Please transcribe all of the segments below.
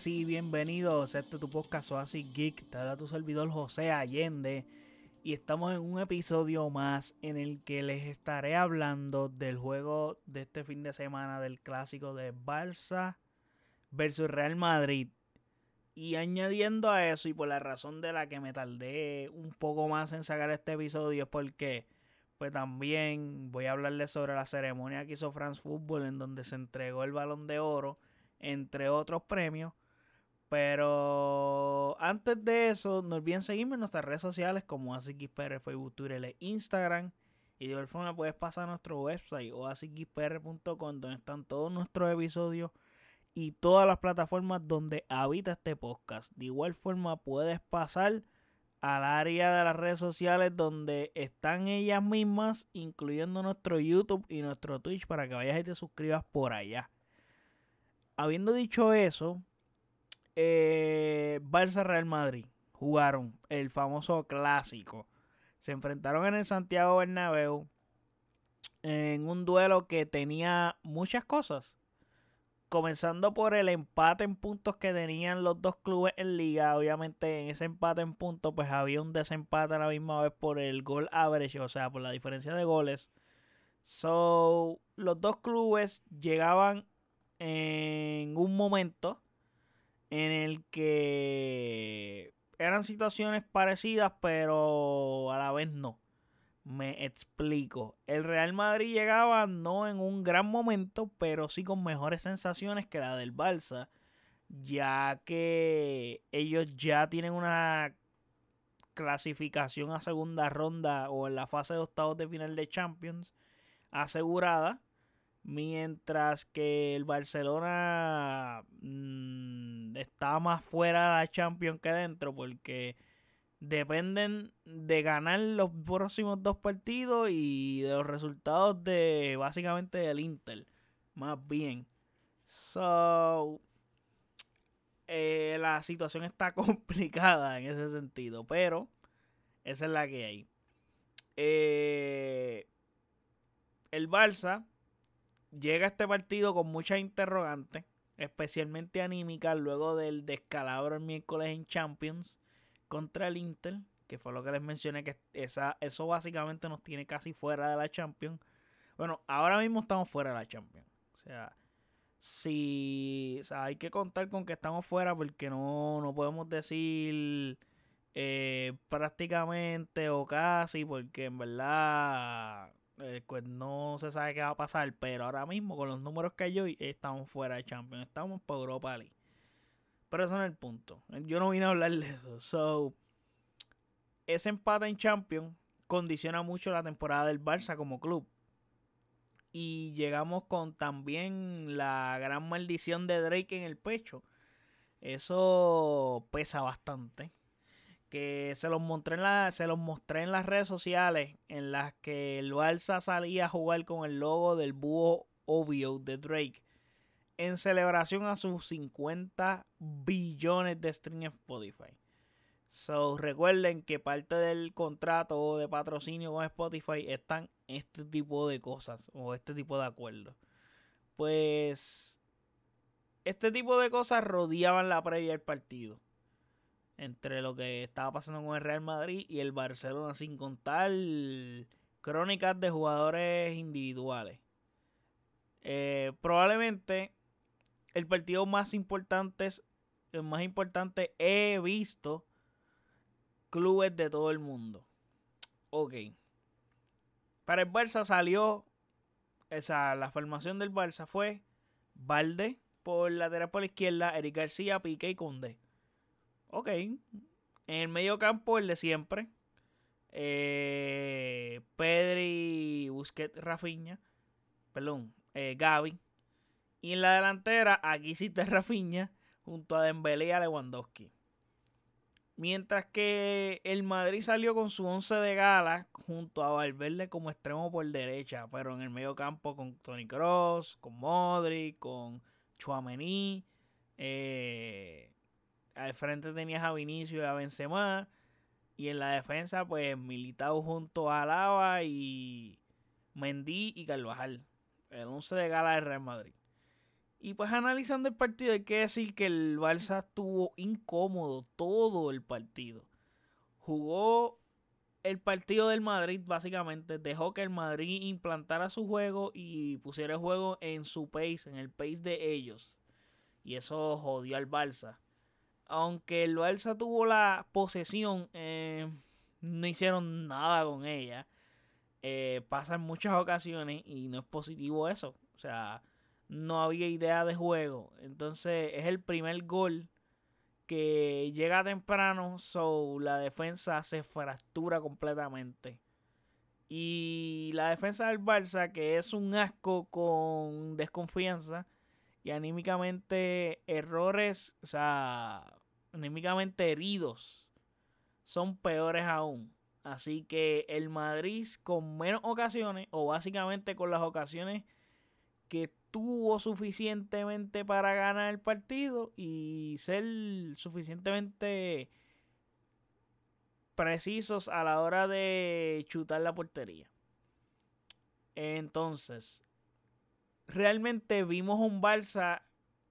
sí, bienvenidos. Este es tu podcast Oasis Geek. Te habla tu servidor José Allende. Y estamos en un episodio más en el que les estaré hablando del juego de este fin de semana del clásico de Barça versus Real Madrid. Y añadiendo a eso, y por la razón de la que me tardé un poco más en sacar este episodio, es porque pues también voy a hablarles sobre la ceremonia que hizo France Football en donde se entregó el balón de oro entre otros premios. Pero antes de eso, no olviden seguirme en nuestras redes sociales como AsiXPR, Facebook, Twitter e Instagram. Y de igual forma puedes pasar a nuestro website o asixpr.com donde están todos nuestros episodios y todas las plataformas donde habita este podcast. De igual forma puedes pasar al área de las redes sociales donde están ellas mismas, incluyendo nuestro YouTube y nuestro Twitch para que vayas y te suscribas por allá habiendo dicho eso, eh, Barça Real Madrid jugaron el famoso clásico. Se enfrentaron en el Santiago Bernabéu en un duelo que tenía muchas cosas. Comenzando por el empate en puntos que tenían los dos clubes en liga. Obviamente en ese empate en puntos pues había un desempate a la misma vez por el gol average, o sea, por la diferencia de goles. So, los dos clubes llegaban en un momento en el que eran situaciones parecidas, pero a la vez no. Me explico. El Real Madrid llegaba no en un gran momento, pero sí con mejores sensaciones que la del Barça, ya que ellos ya tienen una clasificación a segunda ronda o en la fase de octavos de final de Champions asegurada Mientras que el Barcelona mm, está más fuera de la Champions que dentro porque dependen de ganar los próximos dos partidos y de los resultados de básicamente del Inter. Más bien. So, eh, la situación está complicada en ese sentido, pero esa es la que hay. Eh, el Barça llega este partido con muchas interrogantes, especialmente anímicas, luego del descalabro el miércoles en Champions contra el Inter, que fue lo que les mencioné, que esa, eso básicamente nos tiene casi fuera de la Champions. Bueno, ahora mismo estamos fuera de la Champions. O sea, si hay que contar con que estamos fuera porque no, no podemos decir eh, prácticamente o casi, porque en verdad eh, pues no se sabe qué va a pasar, pero ahora mismo con los números que hay hoy estamos fuera de Champions, estamos por Europa League. Pero eso no es el punto. Yo no vine a hablar de eso. So, ese empate en Champions condiciona mucho la temporada del Barça como club. Y llegamos con también la gran maldición de Drake en el pecho. Eso pesa bastante que se los mostré en la, se los mostré en las redes sociales en las que el Barça salía a jugar con el logo del búho obvio de Drake en celebración a sus 50 billones de streams en Spotify. So, recuerden que parte del contrato de patrocinio con Spotify están este tipo de cosas o este tipo de acuerdos. Pues este tipo de cosas rodeaban la previa del partido entre lo que estaba pasando con el Real Madrid y el Barcelona, sin contar crónicas de jugadores individuales. Eh, probablemente el partido más importante, el más importante he visto clubes de todo el mundo. Ok. Para el Barça salió, esa, la formación del Barça fue Valde por lateral por la izquierda, Eric García, Piqué y Conde. Ok. En el medio campo, el de siempre. Eh, Pedri, Busquets, Rafiña. Perdón, eh, Gaby. Y en la delantera, aquí sí te Rafiña junto a Dembélé y a Lewandowski. Mientras que el Madrid salió con su once de gala junto a Valverde como extremo por derecha, pero en el medio campo con Tony Cross, con Modric, con Chouameni, eh, al frente tenías a Vinicio y a Benzema. Y en la defensa, pues Militao junto a Lava y Mendy y Carvajal. El 11 de gala del Real Madrid. Y pues analizando el partido hay que decir que el Barça estuvo incómodo todo el partido. Jugó el partido del Madrid básicamente, dejó que el Madrid implantara su juego y pusiera el juego en su pace, en el pace de ellos. Y eso jodió al Barça. Aunque el Barça tuvo la posesión, eh, no hicieron nada con ella. Eh, pasa en muchas ocasiones y no es positivo eso. O sea, no había idea de juego. Entonces es el primer gol que llega temprano, so la defensa se fractura completamente. Y la defensa del Barça, que es un asco con desconfianza y anímicamente errores, o sea, anímicamente heridos, son peores aún. Así que el Madrid con menos ocasiones, o básicamente con las ocasiones que tuvo suficientemente para ganar el partido y ser suficientemente precisos a la hora de chutar la portería. Entonces, realmente vimos un Barça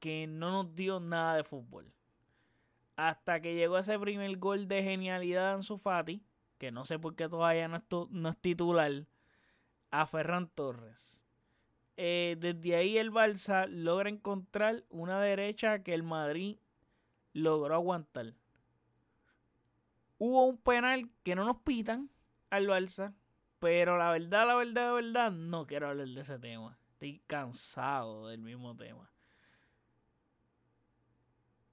que no nos dio nada de fútbol. Hasta que llegó ese primer gol de genialidad en su Fati, que no sé por qué todavía no es, no es titular, a Ferran Torres. Eh, desde ahí el Barça logra encontrar una derecha que el Madrid logró aguantar. Hubo un penal que no nos pitan al Barça, pero la verdad, la verdad, la verdad, no quiero hablar de ese tema. Estoy cansado del mismo tema.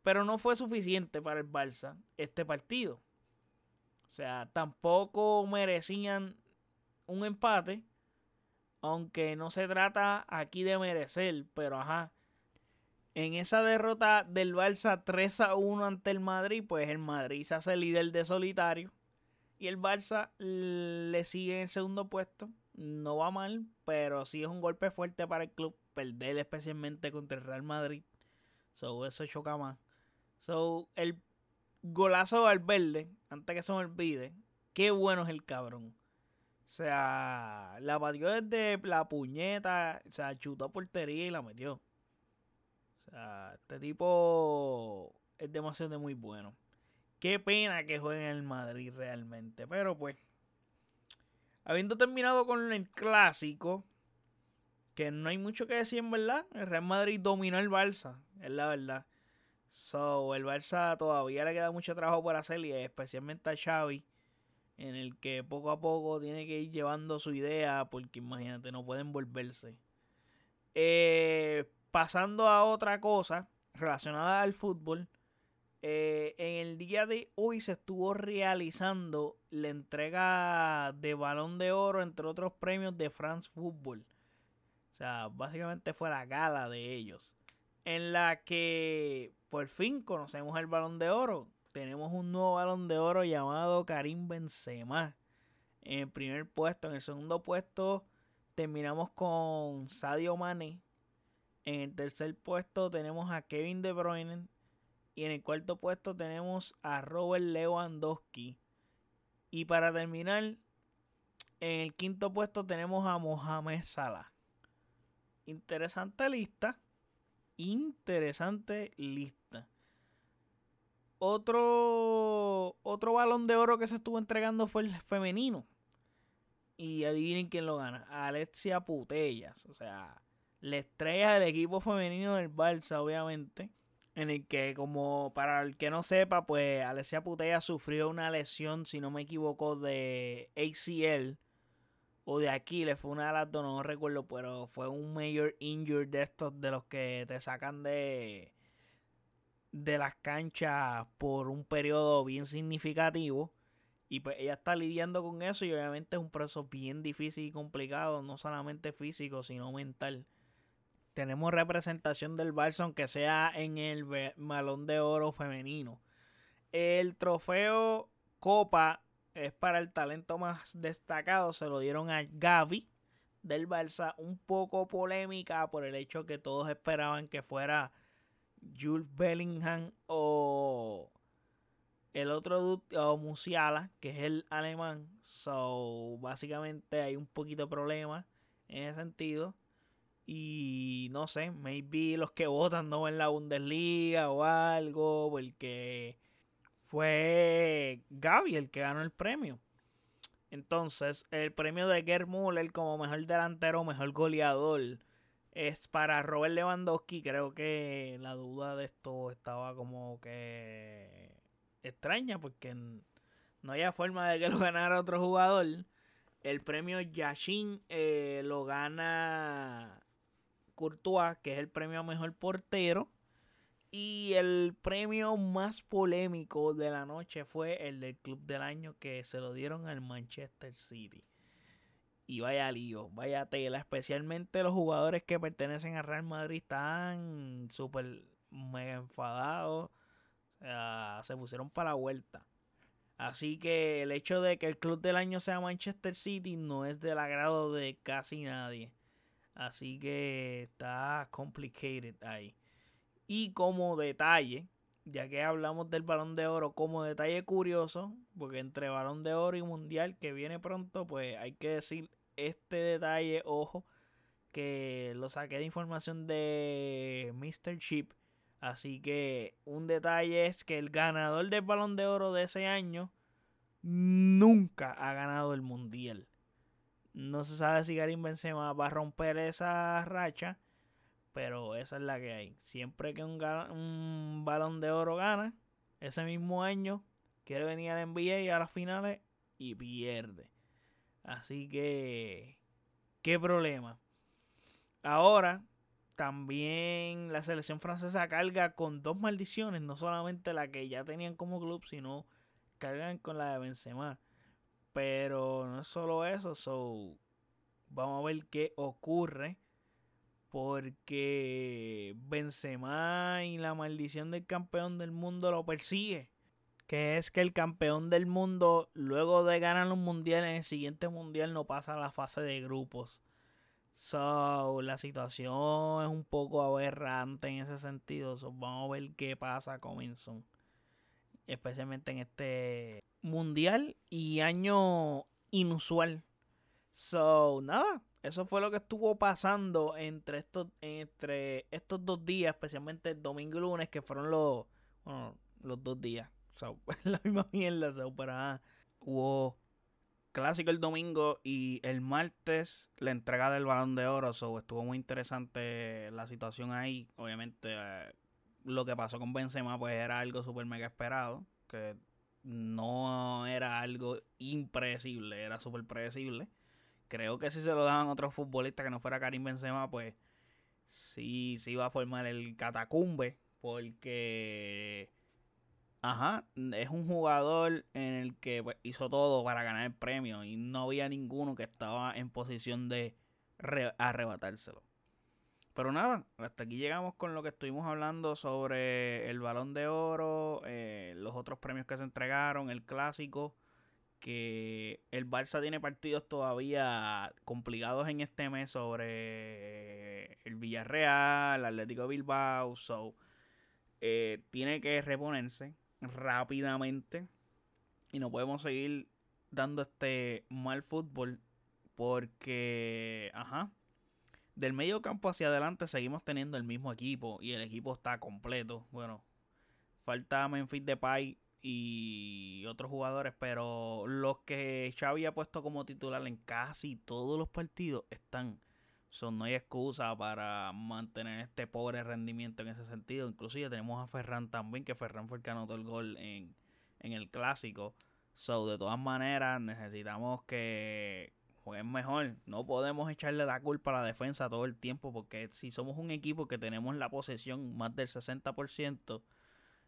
Pero no fue suficiente para el Barça este partido. O sea, tampoco merecían un empate aunque no se trata aquí de merecer, pero ajá. En esa derrota del Barça 3 a 1 ante el Madrid, pues el Madrid se hace líder de solitario. Y el Barça le sigue en segundo puesto. No va mal, pero sí es un golpe fuerte para el club perder especialmente contra el Real Madrid. So, eso choca más. So, el golazo al verde, antes que se me olvide, qué bueno es el cabrón. O sea, la batió desde la puñeta, o sea, chutó a portería y la metió. O sea, este tipo es demasiado muy bueno. Qué pena que juegue en el Madrid realmente. Pero pues, habiendo terminado con el clásico, que no hay mucho que decir en verdad, el Real Madrid dominó el Barça, es la verdad. So, el Barça todavía le queda mucho trabajo por hacer y especialmente a Xavi en el que poco a poco tiene que ir llevando su idea, porque imagínate, no pueden volverse. Eh, pasando a otra cosa relacionada al fútbol, eh, en el día de hoy se estuvo realizando la entrega de balón de oro, entre otros premios de France Football. O sea, básicamente fue la gala de ellos. En la que por fin conocemos el balón de oro tenemos un nuevo balón de oro llamado Karim Benzema. En el primer puesto, en el segundo puesto terminamos con Sadio Mane. En el tercer puesto tenemos a Kevin De Bruyne. Y en el cuarto puesto tenemos a Robert Lewandowski. Y para terminar, en el quinto puesto tenemos a Mohamed Salah. Interesante lista. Interesante lista. Otro, otro balón de oro que se estuvo entregando fue el femenino. Y adivinen quién lo gana. Alexia Putellas. O sea, la estrella del equipo femenino del Barça, obviamente. En el que, como para el que no sepa, pues Alexia Putellas sufrió una lesión, si no me equivoco, de ACL o de Aquiles. Fue una de las dos, no recuerdo, pero fue un major injury de estos de los que te sacan de de las canchas por un periodo bien significativo. Y pues ella está lidiando con eso y obviamente es un proceso bien difícil y complicado, no solamente físico, sino mental. Tenemos representación del Barça, aunque sea en el balón de oro femenino. El trofeo Copa es para el talento más destacado. Se lo dieron a Gaby del Barça. Un poco polémica por el hecho que todos esperaban que fuera Jules Bellingham o el otro o Musiala, que es el alemán. So, básicamente hay un poquito de problema en ese sentido. Y no sé, maybe los que votan no ven la Bundesliga o algo, porque fue Gaby el que ganó el premio. Entonces, el premio de Gerd Müller como mejor delantero, mejor goleador, es para Robert Lewandowski. Creo que la duda de esto estaba como que extraña porque no había forma de que lo ganara otro jugador. El premio Yashin eh, lo gana Courtois, que es el premio a mejor portero. Y el premio más polémico de la noche fue el del Club del Año que se lo dieron al Manchester City. Y vaya lío, vaya tela. Especialmente los jugadores que pertenecen al Real Madrid están súper mega enfadados. se pusieron para la vuelta. Así que el hecho de que el club del año sea Manchester City no es del agrado de casi nadie. Así que está complicated ahí. Y como detalle, ya que hablamos del balón de oro, como detalle curioso, porque entre balón de oro y mundial que viene pronto, pues hay que decir este detalle, ojo, que lo saqué de información de Mr. Chip. Así que un detalle es que el ganador del balón de oro de ese año nunca ha ganado el mundial. No se sabe si Karim Benzema va a romper esa racha pero esa es la que hay. Siempre que un, un balón de oro gana, ese mismo año quiere venir al NBA a las finales y pierde. Así que, ¿qué problema? Ahora, también la selección francesa carga con dos maldiciones, no solamente la que ya tenían como club, sino cargan con la de Benzema. Pero no es solo eso, so vamos a ver qué ocurre porque Benzema y la maldición del campeón del mundo lo persigue. Que es que el campeón del mundo, luego de ganar un mundial, en el siguiente mundial no pasa a la fase de grupos. So, la situación es un poco aberrante en ese sentido. vamos a ver qué pasa con Enson. Especialmente en este mundial y año inusual. So, nada, eso fue lo que estuvo pasando entre estos, entre estos dos días, especialmente el domingo y lunes, que fueron los, los dos días. So, la misma mierda, so, pero hubo clásico el domingo y el martes la entrega del balón de oro. So, estuvo muy interesante la situación ahí. Obviamente, eh, lo que pasó con Benzema, pues era algo súper mega esperado. Que no era algo impredecible, era súper predecible creo que si se lo daban a otro futbolista que no fuera Karim Benzema, pues sí, sí iba a formar el catacumbe. Porque, ajá, es un jugador en el que pues, hizo todo para ganar el premio y no había ninguno que estaba en posición de arrebatárselo. Pero nada, hasta aquí llegamos con lo que estuvimos hablando sobre el balón de oro, eh, los otros premios que se entregaron, el clásico que el Barça tiene partidos todavía complicados en este mes sobre el Villarreal, Atlético Bilbao, so eh, tiene que reponerse rápidamente y no podemos seguir dando este mal fútbol porque, ajá, del medio campo hacia adelante seguimos teniendo el mismo equipo y el equipo está completo. Bueno, falta Memphis Depay y otros jugadores, pero los que Xavi ha puesto como titular en casi todos los partidos están. Son, no hay excusa para mantener este pobre rendimiento en ese sentido. Inclusive tenemos a Ferran también, que Ferran fue el que anotó el gol en, en el clásico. So, de todas maneras, necesitamos que jueguen mejor. No podemos echarle la culpa a la defensa todo el tiempo, porque si somos un equipo que tenemos la posesión más del 60%,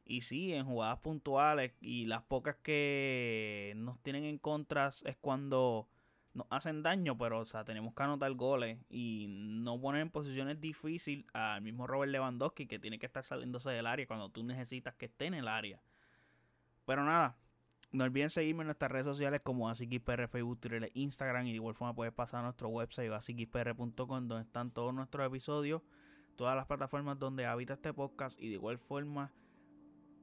y sí, en jugadas puntuales y las pocas que nos tienen en contra es cuando nos hacen daño, pero o sea, tenemos que anotar goles y no poner en posiciones difíciles al mismo Robert Lewandowski que tiene que estar saliéndose del área cuando tú necesitas que esté en el área. Pero nada, no olviden seguirme en nuestras redes sociales como AsiKPR, Facebook, Twitter, Instagram y de igual forma puedes pasar a nuestro website asiKPR.com donde están todos nuestros episodios, todas las plataformas donde habita este podcast y de igual forma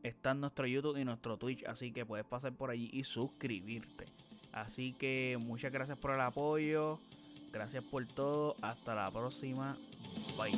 está en nuestro YouTube y nuestro Twitch, así que puedes pasar por allí y suscribirte. Así que muchas gracias por el apoyo Gracias por todo. Hasta la próxima. Bye.